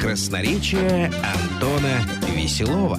Красноречие Антона Веселова.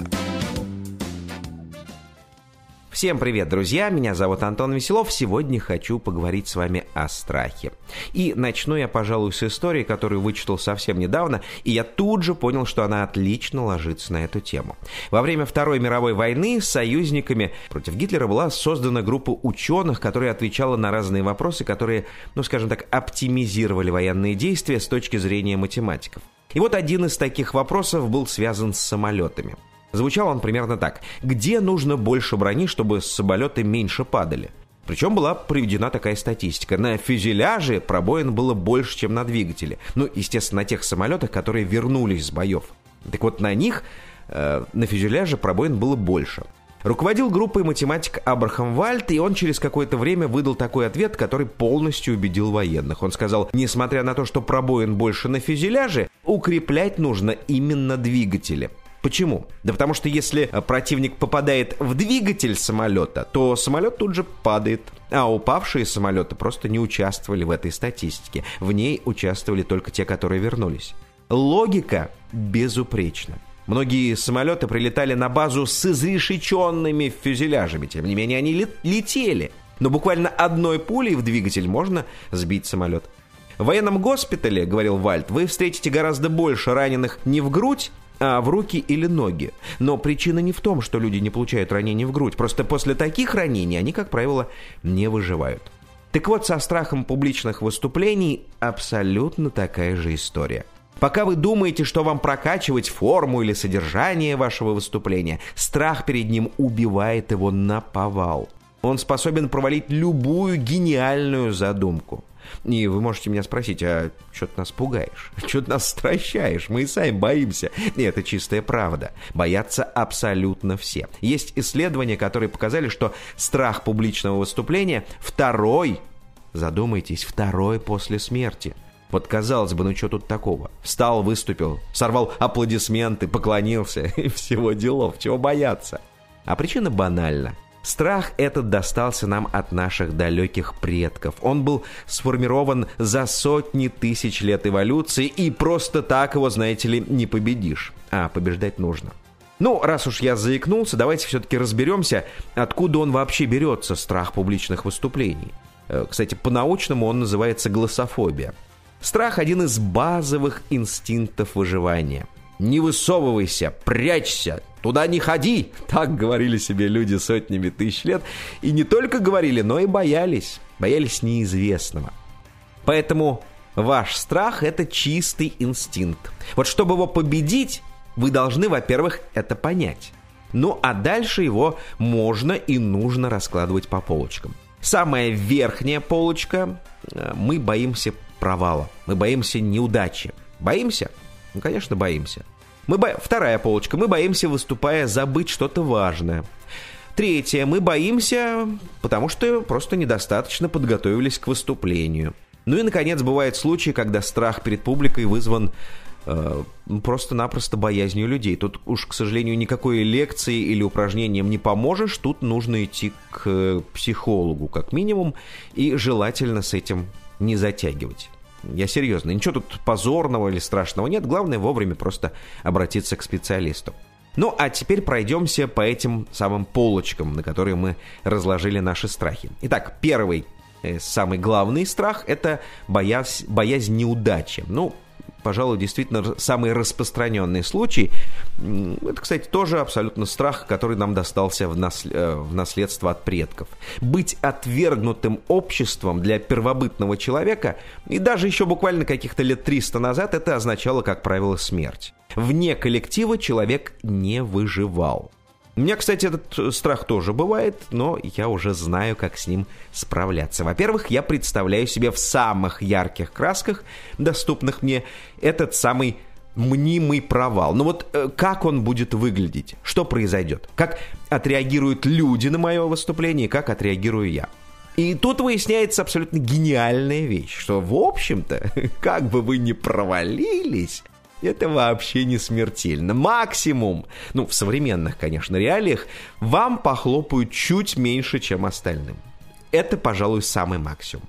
Всем привет, друзья! Меня зовут Антон Веселов. Сегодня хочу поговорить с вами о страхе. И начну я, пожалуй, с истории, которую вычитал совсем недавно, и я тут же понял, что она отлично ложится на эту тему. Во время Второй мировой войны с союзниками против Гитлера была создана группа ученых, которая отвечала на разные вопросы, которые, ну, скажем так, оптимизировали военные действия с точки зрения математиков. И вот один из таких вопросов был связан с самолетами. Звучал он примерно так. Где нужно больше брони, чтобы самолеты меньше падали? Причем была приведена такая статистика. На фюзеляже пробоин было больше, чем на двигателе. Ну, естественно, на тех самолетах, которые вернулись с боев. Так вот, на них, э, на фюзеляже пробоин было больше. Руководил группой математик Абрахам Вальт, и он через какое-то время выдал такой ответ, который полностью убедил военных. Он сказал, несмотря на то, что пробоин больше на фюзеляже, укреплять нужно именно двигатели. Почему? Да потому что если э, противник попадает в двигатель самолета, то самолет тут же падает. А упавшие самолеты просто не участвовали в этой статистике. В ней участвовали только те, которые вернулись. Логика безупречна. Многие самолеты прилетали на базу с изрешеченными фюзеляжами. Тем не менее, они летели. Но буквально одной пулей в двигатель можно сбить самолет. В военном госпитале, говорил Вальт, вы встретите гораздо больше раненых не в грудь, а в руки или ноги. Но причина не в том, что люди не получают ранений в грудь. Просто после таких ранений они, как правило, не выживают. Так вот, со страхом публичных выступлений абсолютно такая же история. Пока вы думаете, что вам прокачивать форму или содержание вашего выступления, страх перед ним убивает его на повал. Он способен провалить любую гениальную задумку. И вы можете меня спросить, а что ты нас пугаешь? Что ты нас стращаешь? Мы и сами боимся. И это чистая правда. Боятся абсолютно все. Есть исследования, которые показали, что страх публичного выступления второй, задумайтесь, второй после смерти. Вот казалось бы, ну что тут такого? Встал, выступил, сорвал аплодисменты, поклонился и всего делов. Чего бояться? А причина банальна. Страх этот достался нам от наших далеких предков. Он был сформирован за сотни тысяч лет эволюции, и просто так его, знаете ли, не победишь. А побеждать нужно. Ну, раз уж я заикнулся, давайте все-таки разберемся, откуда он вообще берется, страх публичных выступлений. Э, кстати, по-научному он называется глассофобия. Страх – один из базовых инстинктов выживания. Не высовывайся, прячься, туда не ходи. Так говорили себе люди сотнями тысяч лет. И не только говорили, но и боялись. Боялись неизвестного. Поэтому ваш страх – это чистый инстинкт. Вот чтобы его победить, вы должны, во-первых, это понять. Ну а дальше его можно и нужно раскладывать по полочкам. Самая верхняя полочка э, – мы боимся провала, мы боимся неудачи. Боимся? Ну, конечно, боимся. Мы бо... Вторая полочка. Мы боимся, выступая, забыть что-то важное. Третье. Мы боимся, потому что просто недостаточно подготовились к выступлению. Ну и, наконец, бывают случаи, когда страх перед публикой вызван э, просто-напросто боязнью людей. Тут уж, к сожалению, никакой лекции или упражнением не поможешь. Тут нужно идти к психологу, как минимум, и желательно с этим не затягивать. Я серьезно, ничего тут позорного или страшного нет. Главное вовремя просто обратиться к специалисту. Ну, а теперь пройдемся по этим самым полочкам, на которые мы разложили наши страхи. Итак, первый, э, самый главный страх – это боязнь, боязнь неудачи. Ну, пожалуй, действительно самый распространенный случай. Это, кстати, тоже абсолютно страх, который нам достался в, нас, э, в наследство от предков. Быть отвергнутым обществом для первобытного человека, и даже еще буквально каких-то лет 300 назад, это означало, как правило, смерть. Вне коллектива человек не выживал. У меня, кстати, этот э, страх тоже бывает, но я уже знаю, как с ним справляться. Во-первых, я представляю себе в самых ярких красках, доступных мне, этот самый мнимый провал. Но вот э, как он будет выглядеть? Что произойдет? Как отреагируют люди на мое выступление? Как отреагирую я? И тут выясняется абсолютно гениальная вещь, что, в общем-то, как бы вы ни провалились, это вообще не смертельно. Максимум, ну, в современных, конечно, реалиях, вам похлопают чуть меньше, чем остальным. Это, пожалуй, самый максимум.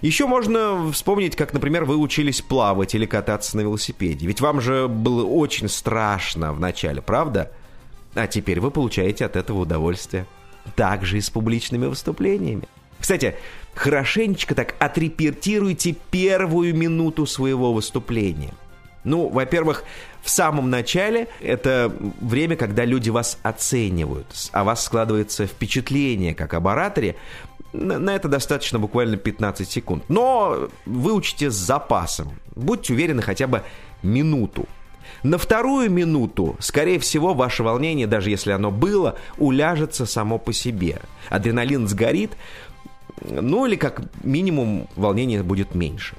Еще можно вспомнить, как, например, вы учились плавать или кататься на велосипеде. Ведь вам же было очень страшно в начале, правда? А теперь вы получаете от этого удовольствие. Также и с публичными выступлениями. Кстати, хорошенечко так отрепетируйте первую минуту своего выступления. Ну, во-первых, в самом начале это время, когда люди вас оценивают, о вас складывается впечатление как об ораторе. На это достаточно буквально 15 секунд. Но выучите с запасом. Будьте уверены хотя бы минуту. На вторую минуту, скорее всего, ваше волнение, даже если оно было, уляжется само по себе. Адреналин сгорит, ну или как минимум волнение будет меньше.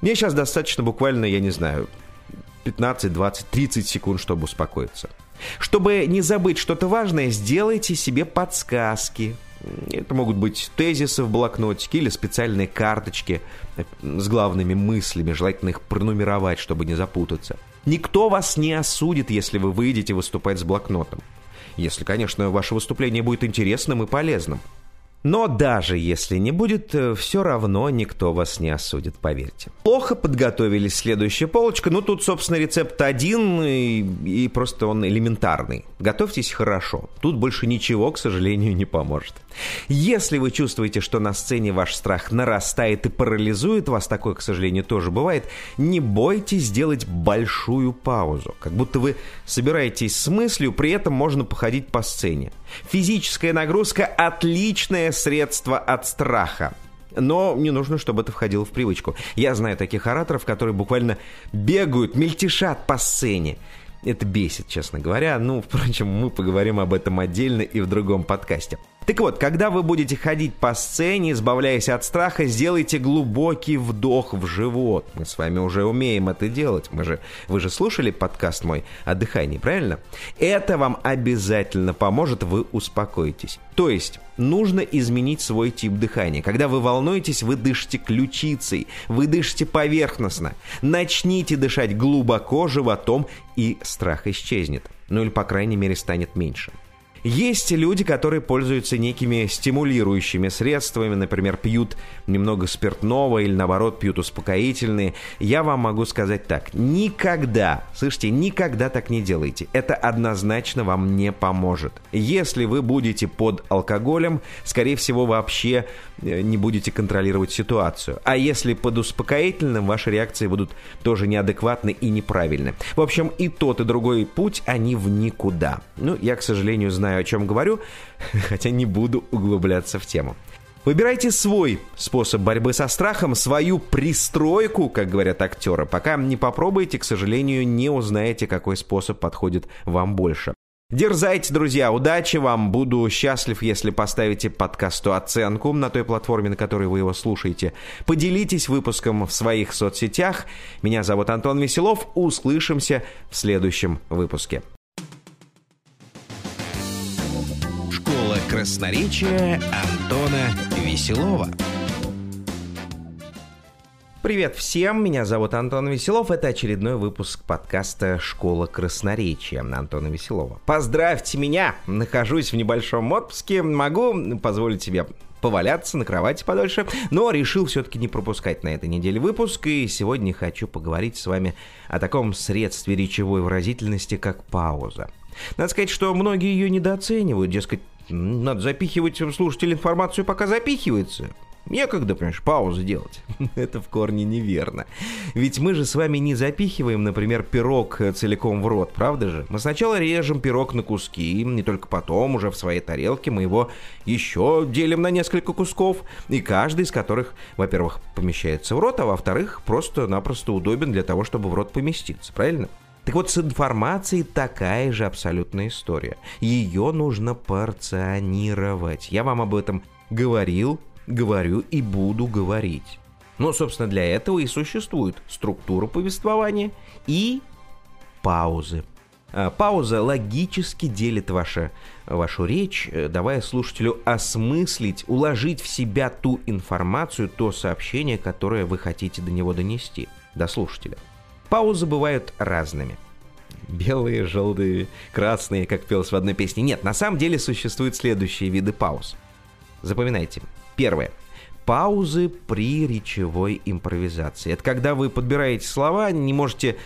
Мне сейчас достаточно буквально, я не знаю, 15, 20, 30 секунд, чтобы успокоиться. Чтобы не забыть что-то важное, сделайте себе подсказки. Это могут быть тезисы в блокнотике или специальные карточки с главными мыслями. Желательно их пронумеровать, чтобы не запутаться. Никто вас не осудит, если вы выйдете выступать с блокнотом. Если, конечно, ваше выступление будет интересным и полезным. Но даже если не будет, э, все равно никто вас не осудит, поверьте. Плохо подготовились следующая полочка. Ну, тут, собственно, рецепт один, и, и просто он элементарный. Готовьтесь хорошо. Тут больше ничего, к сожалению, не поможет. Если вы чувствуете, что на сцене ваш страх нарастает и парализует вас, такое, к сожалению, тоже бывает, не бойтесь сделать большую паузу. Как будто вы собираетесь с мыслью, при этом можно походить по сцене. Физическая нагрузка – отличное средство от страха. Но не нужно, чтобы это входило в привычку. Я знаю таких ораторов, которые буквально бегают, мельтешат по сцене. Это бесит, честно говоря. Ну, впрочем, мы поговорим об этом отдельно и в другом подкасте. Так вот, когда вы будете ходить по сцене, избавляясь от страха, сделайте глубокий вдох в живот. Мы с вами уже умеем это делать. Мы же, вы же слушали подкаст мой о дыхании, правильно? Это вам обязательно поможет, вы успокоитесь. То есть, нужно изменить свой тип дыхания. Когда вы волнуетесь, вы дышите ключицей, вы дышите поверхностно. Начните дышать глубоко животом, и страх исчезнет. Ну или, по крайней мере, станет меньше. Есть люди, которые пользуются некими стимулирующими средствами, например, пьют немного спиртного или, наоборот, пьют успокоительные. Я вам могу сказать так. Никогда, слышите, никогда так не делайте. Это однозначно вам не поможет. Если вы будете под алкоголем, скорее всего, вообще э, не будете контролировать ситуацию. А если под успокоительным, ваши реакции будут тоже неадекватны и неправильны. В общем, и тот, и другой путь, они в никуда. Ну, я, к сожалению, знаю знаю, о чем говорю, хотя не буду углубляться в тему. Выбирайте свой способ борьбы со страхом, свою пристройку, как говорят актеры. Пока не попробуете, к сожалению, не узнаете, какой способ подходит вам больше. Дерзайте, друзья, удачи вам. Буду счастлив, если поставите подкасту оценку на той платформе, на которой вы его слушаете. Поделитесь выпуском в своих соцсетях. Меня зовут Антон Веселов. Услышимся в следующем выпуске. Красноречие Антона Веселова. Привет всем, меня зовут Антон Веселов, это очередной выпуск подкаста «Школа красноречия» Антона Веселова. Поздравьте меня, нахожусь в небольшом отпуске, могу позволить себе поваляться на кровати подольше, но решил все-таки не пропускать на этой неделе выпуск, и сегодня хочу поговорить с вами о таком средстве речевой выразительности, как пауза. Надо сказать, что многие ее недооценивают, дескать, надо запихивать в слушатель информацию, пока запихивается. Некогда, понимаешь, паузу делать. Это в корне неверно. Ведь мы же с вами не запихиваем, например, пирог целиком в рот, правда же? Мы сначала режем пирог на куски, и только потом уже в своей тарелке мы его еще делим на несколько кусков, и каждый из которых, во-первых, помещается в рот, а во-вторых, просто-напросто удобен для того, чтобы в рот поместиться, правильно? Так вот, с информацией такая же абсолютная история. Ее нужно порционировать. Я вам об этом говорил, говорю и буду говорить. Но, собственно, для этого и существует структура повествования и паузы. А, пауза логически делит ваша, вашу речь, э, давая слушателю осмыслить, уложить в себя ту информацию, то сообщение, которое вы хотите до него донести, до слушателя. Паузы бывают разными. Белые, желтые, красные, как пелось в одной песне. Нет, на самом деле существуют следующие виды пауз. Запоминайте. Первое. Паузы при речевой импровизации. Это когда вы подбираете слова, не можете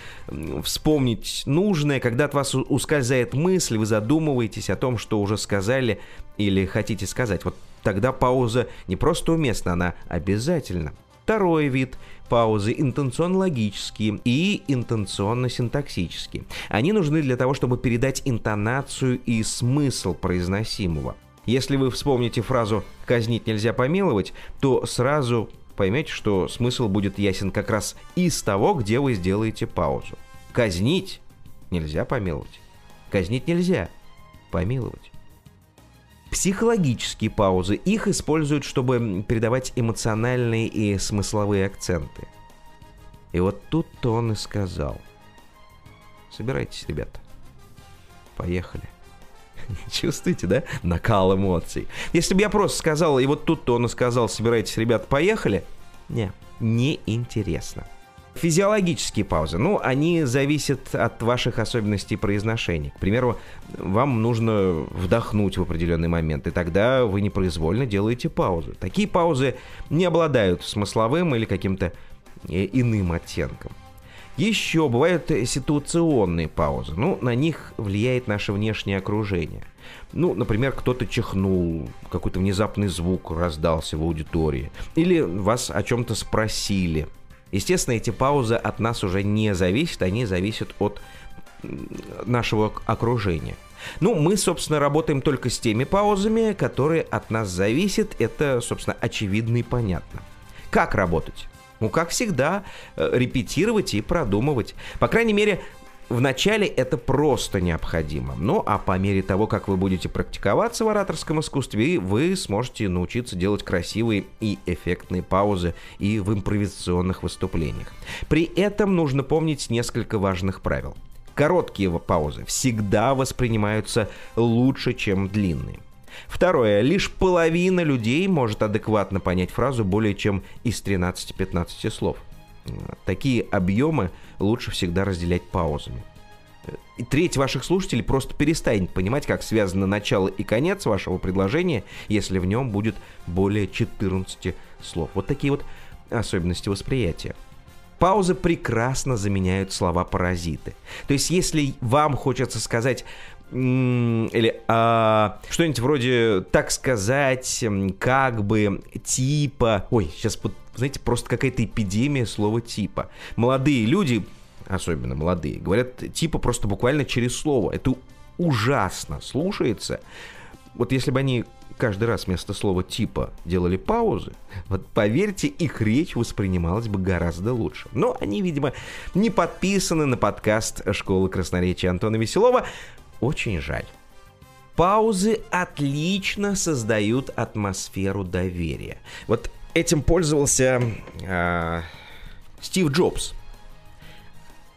вспомнить нужное, когда от вас ускользает мысль, вы задумываетесь о том, что уже сказали или хотите сказать. Вот тогда пауза не просто уместна, она обязательна. Второй вид паузы интенционно-логические и интенционно-синтаксические. Они нужны для того, чтобы передать интонацию и смысл произносимого. Если вы вспомните фразу «казнить нельзя помиловать», то сразу поймете, что смысл будет ясен как раз из того, где вы сделаете паузу. Казнить нельзя помиловать. Казнить нельзя помиловать. Психологические паузы. Их используют, чтобы передавать эмоциональные и смысловые акценты. И вот тут-то он и сказал. Собирайтесь, ребята. Поехали. Чувствуете, да? Накал эмоций. Если бы я просто сказал, и вот тут-то он и сказал, собирайтесь, ребят, поехали. Не, не интересно. Физиологические паузы, ну, они зависят от ваших особенностей произношения. К примеру, вам нужно вдохнуть в определенный момент, и тогда вы непроизвольно делаете паузу. Такие паузы не обладают смысловым или каким-то э, иным оттенком. Еще бывают ситуационные паузы. Ну, на них влияет наше внешнее окружение. Ну, например, кто-то чихнул, какой-то внезапный звук раздался в аудитории. Или вас о чем-то спросили. Естественно, эти паузы от нас уже не зависят, они зависят от нашего окружения. Ну, мы, собственно, работаем только с теми паузами, которые от нас зависят. Это, собственно, очевидно и понятно. Как работать? Ну, как всегда, э, репетировать и продумывать. По крайней мере, в начале это просто необходимо. Ну, а по мере того, как вы будете практиковаться в ораторском искусстве, вы сможете научиться делать красивые и эффектные паузы и в импровизационных выступлениях. При этом нужно помнить несколько важных правил. Короткие паузы всегда воспринимаются лучше, чем длинные. Второе. Лишь половина людей может адекватно понять фразу более чем из 13-15 слов. Такие объемы лучше всегда разделять паузами. И треть ваших слушателей просто перестанет понимать, как связано начало и конец вашего предложения, если в нем будет более 14 слов. Вот такие вот особенности восприятия. Паузы прекрасно заменяют слова-паразиты. То есть, если вам хочется сказать или а, что-нибудь вроде так сказать, как бы, типа. Ой, сейчас, знаете, просто какая-то эпидемия слова типа. Молодые люди, особенно молодые, говорят типа просто буквально через слово. Это ужасно слушается. Вот если бы они каждый раз вместо слова типа делали паузы, вот поверьте, их речь воспринималась бы гораздо лучше. Но они, видимо, не подписаны на подкаст школы красноречия Антона Веселова, очень жаль. Паузы отлично создают атмосферу доверия. Вот этим пользовался э, Стив Джобс.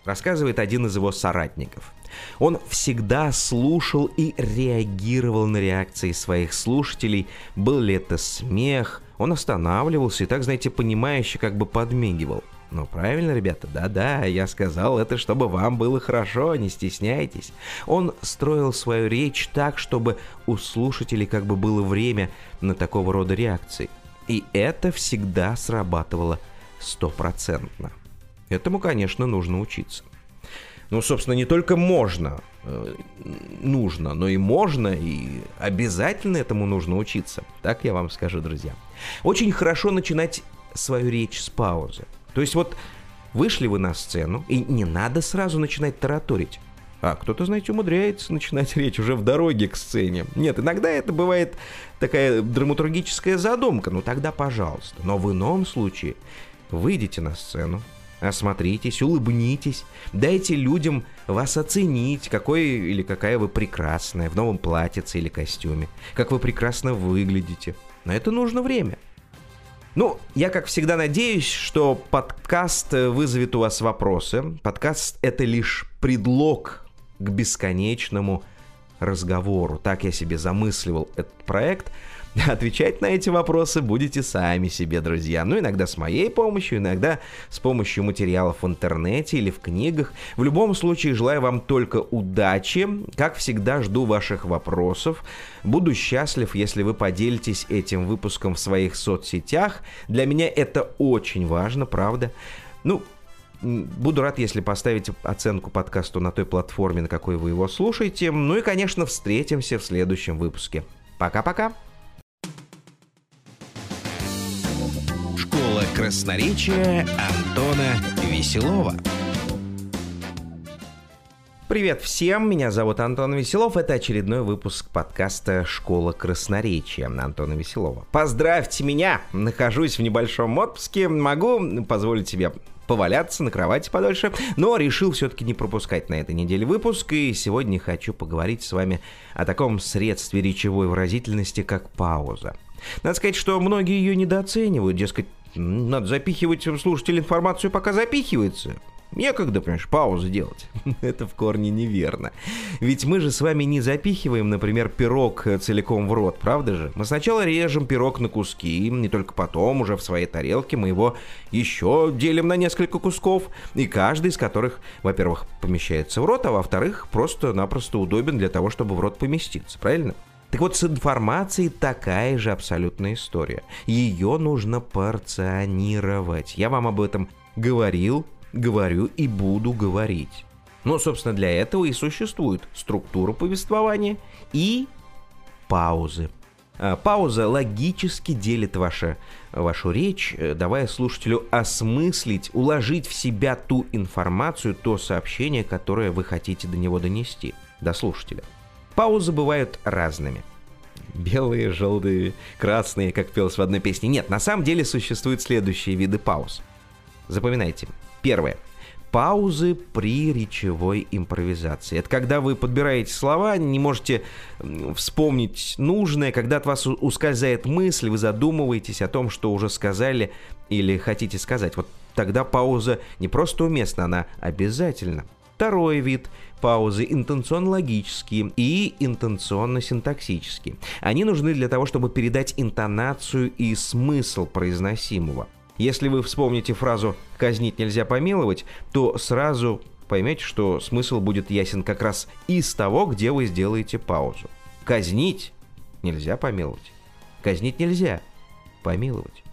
Рассказывает один из его соратников. Он всегда слушал и реагировал на реакции своих слушателей. Был ли это смех, он останавливался и так, знаете, понимающе как бы подмигивал. Ну, правильно, ребята, да-да, я сказал это, чтобы вам было хорошо, не стесняйтесь. Он строил свою речь так, чтобы у слушателей как бы было время на такого рода реакции. И это всегда срабатывало стопроцентно. Этому, конечно, нужно учиться. Ну, собственно, не только можно, э, нужно, но и можно, и обязательно этому нужно учиться. Так я вам скажу, друзья. Очень хорошо начинать свою речь с паузы. То есть вот вышли вы на сцену, и не надо сразу начинать тараторить. А кто-то, знаете, умудряется начинать речь уже в дороге к сцене. Нет, иногда это бывает такая драматургическая задумка, ну тогда пожалуйста. Но в ином случае выйдите на сцену, осмотритесь, улыбнитесь, дайте людям вас оценить, какой или какая вы прекрасная в новом платьице или костюме, как вы прекрасно выглядите. На это нужно время. Ну, я, как всегда, надеюсь, что подкаст вызовет у вас вопросы. Подкаст — это лишь предлог к бесконечному разговору. Так я себе замысливал этот проект. Отвечать на эти вопросы будете сами себе, друзья. Ну, иногда с моей помощью, иногда с помощью материалов в интернете или в книгах. В любом случае, желаю вам только удачи. Как всегда, жду ваших вопросов. Буду счастлив, если вы поделитесь этим выпуском в своих соцсетях. Для меня это очень важно, правда. Ну, Буду рад, если поставите оценку подкасту на той платформе, на какой вы его слушаете. Ну и, конечно, встретимся в следующем выпуске. Пока-пока! Школа красноречия Антона Веселова. Привет всем, меня зовут Антон Веселов, это очередной выпуск подкаста «Школа красноречия» Антона Веселова. Поздравьте меня, нахожусь в небольшом отпуске, могу позволить себе поваляться на кровати подольше, но решил все-таки не пропускать на этой неделе выпуск, и сегодня хочу поговорить с вами о таком средстве речевой выразительности, как пауза. Надо сказать, что многие ее недооценивают, дескать, надо запихивать слушатель информацию, пока запихивается. Некогда, понимаешь, паузу делать. Это в корне неверно. Ведь мы же с вами не запихиваем, например, пирог целиком в рот, правда же? Мы сначала режем пирог на куски, и только потом уже в своей тарелке мы его еще делим на несколько кусков, и каждый из которых, во-первых, помещается в рот, а во-вторых, просто-напросто удобен для того, чтобы в рот поместиться, правильно? Так вот, с информацией такая же абсолютная история. Ее нужно порционировать. Я вам об этом говорил, говорю и буду говорить. Но, собственно, для этого и существует структура повествования и паузы. А, пауза логически делит ваша, вашу речь, э, давая слушателю осмыслить, уложить в себя ту информацию, то сообщение, которое вы хотите до него донести, до слушателя. Паузы бывают разными. Белые, желтые, красные, как пелось в одной песне. Нет, на самом деле существуют следующие виды пауз. Запоминайте. Первое. Паузы при речевой импровизации. Это когда вы подбираете слова, не можете вспомнить нужное, когда от вас ускользает мысль, вы задумываетесь о том, что уже сказали или хотите сказать. Вот тогда пауза не просто уместна, она обязательна. Второй вид паузы интенционно-логические и интенционно-синтаксические. Они нужны для того, чтобы передать интонацию и смысл произносимого. Если вы вспомните фразу «казнить нельзя помиловать», то сразу поймете, что смысл будет ясен как раз из того, где вы сделаете паузу. Казнить нельзя помиловать. Казнить нельзя помиловать.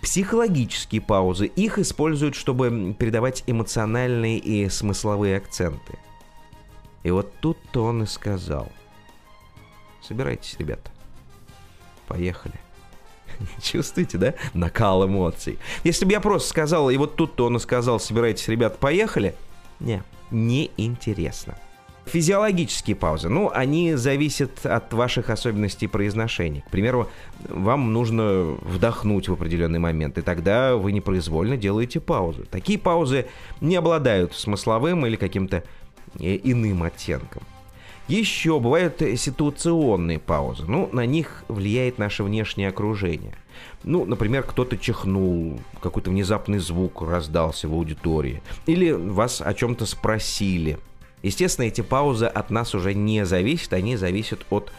Психологические паузы. Их используют, чтобы передавать эмоциональные и смысловые акценты. И вот тут-то он и сказал. Собирайтесь, ребята. Поехали. Чувствуете, да? Накал эмоций. Если бы я просто сказал, и вот тут-то он и сказал, собирайтесь, ребят, поехали. Не, неинтересно. Физиологические паузы, ну, они зависят от ваших особенностей произношения. К примеру, вам нужно вдохнуть в определенный момент, и тогда вы непроизвольно делаете паузу. Такие паузы не обладают смысловым или каким-то э, иным оттенком. Еще бывают ситуационные паузы. Ну, на них влияет наше внешнее окружение. Ну, например, кто-то чихнул, какой-то внезапный звук раздался в аудитории. Или вас о чем-то спросили. Естественно, эти паузы от нас уже не зависят, они зависят от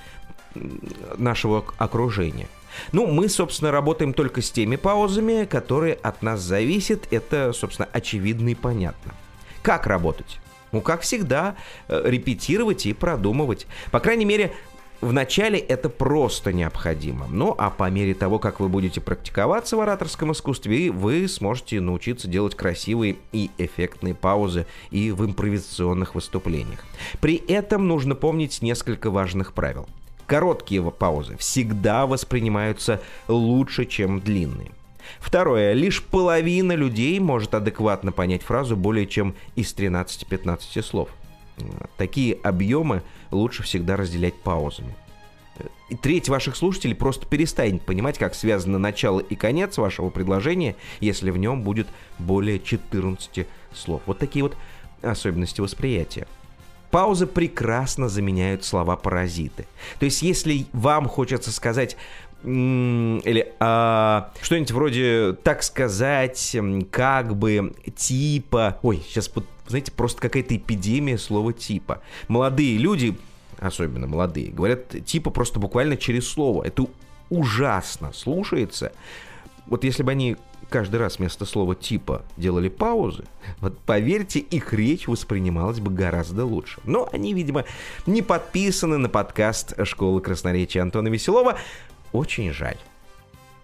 нашего окружения. Ну, мы, собственно, работаем только с теми паузами, которые от нас зависят. Это, собственно, очевидно и понятно. Как работать? Ну, как всегда, э, репетировать и продумывать. По крайней мере, в начале это просто необходимо. Ну, а по мере того, как вы будете практиковаться в ораторском искусстве, вы сможете научиться делать красивые и эффектные паузы и в импровизационных выступлениях. При этом нужно помнить несколько важных правил. Короткие паузы всегда воспринимаются лучше, чем длинные. Второе. Лишь половина людей может адекватно понять фразу более чем из 13-15 слов. Такие объемы лучше всегда разделять паузами. И треть ваших слушателей просто перестанет понимать, как связано начало и конец вашего предложения, если в нем будет более 14 слов. Вот такие вот особенности восприятия. Паузы прекрасно заменяют слова-паразиты. То есть, если вам хочется сказать или а, что-нибудь вроде так сказать, как бы, типа. Ой, сейчас, знаете, просто какая-то эпидемия слова типа. Молодые люди особенно молодые, говорят типа просто буквально через слово. Это ужасно слушается. Вот если бы они каждый раз вместо слова типа делали паузы, вот поверьте, их речь воспринималась бы гораздо лучше. Но они, видимо, не подписаны на подкаст школы красноречия Антона Веселова. Очень жаль.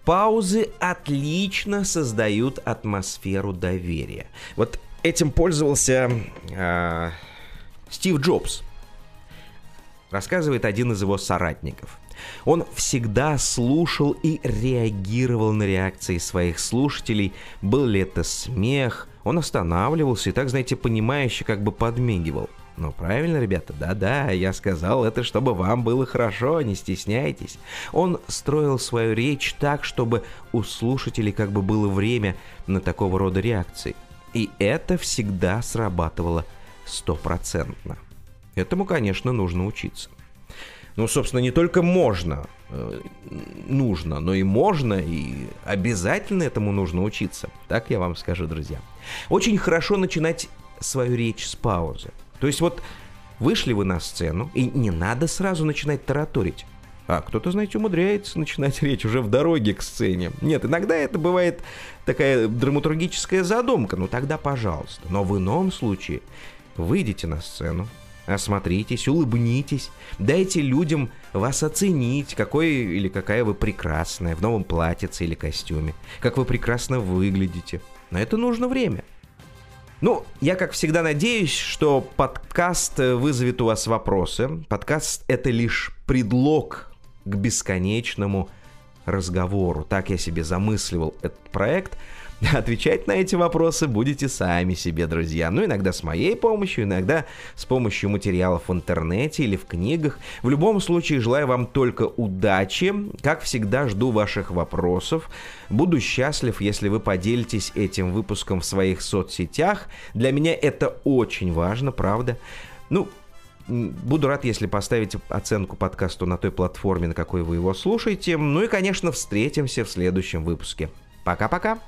Паузы отлично создают атмосферу доверия. Вот этим пользовался э, Стив Джобс. Рассказывает один из его соратников. Он всегда слушал и реагировал на реакции своих слушателей, был ли это смех, он останавливался и так, знаете, понимающе как бы подмигивал. Ну, правильно, ребята, да-да, я сказал это, чтобы вам было хорошо, не стесняйтесь. Он строил свою речь так, чтобы у слушателей как бы было время на такого рода реакции. И это всегда срабатывало стопроцентно. Этому, конечно, нужно учиться. Ну, собственно, не только можно, э, нужно, но и можно, и обязательно этому нужно учиться. Так я вам скажу, друзья. Очень хорошо начинать свою речь с паузы. То есть вот вышли вы на сцену, и не надо сразу начинать тараторить. А кто-то, знаете, умудряется начинать речь уже в дороге к сцене. Нет, иногда это бывает такая драматургическая задумка, ну тогда пожалуйста. Но в ином случае выйдите на сцену, осмотритесь, улыбнитесь, дайте людям вас оценить, какой или какая вы прекрасная в новом платьице или костюме, как вы прекрасно выглядите. На это нужно время. Ну, я, как всегда, надеюсь, что подкаст вызовет у вас вопросы. Подкаст — это лишь предлог к бесконечному разговору. Так я себе замысливал этот проект — Отвечать на эти вопросы будете сами себе, друзья. Ну, иногда с моей помощью, иногда с помощью материалов в интернете или в книгах. В любом случае, желаю вам только удачи. Как всегда, жду ваших вопросов. Буду счастлив, если вы поделитесь этим выпуском в своих соцсетях. Для меня это очень важно, правда. Ну, Буду рад, если поставите оценку подкасту на той платформе, на какой вы его слушаете. Ну и, конечно, встретимся в следующем выпуске. Пока-пока!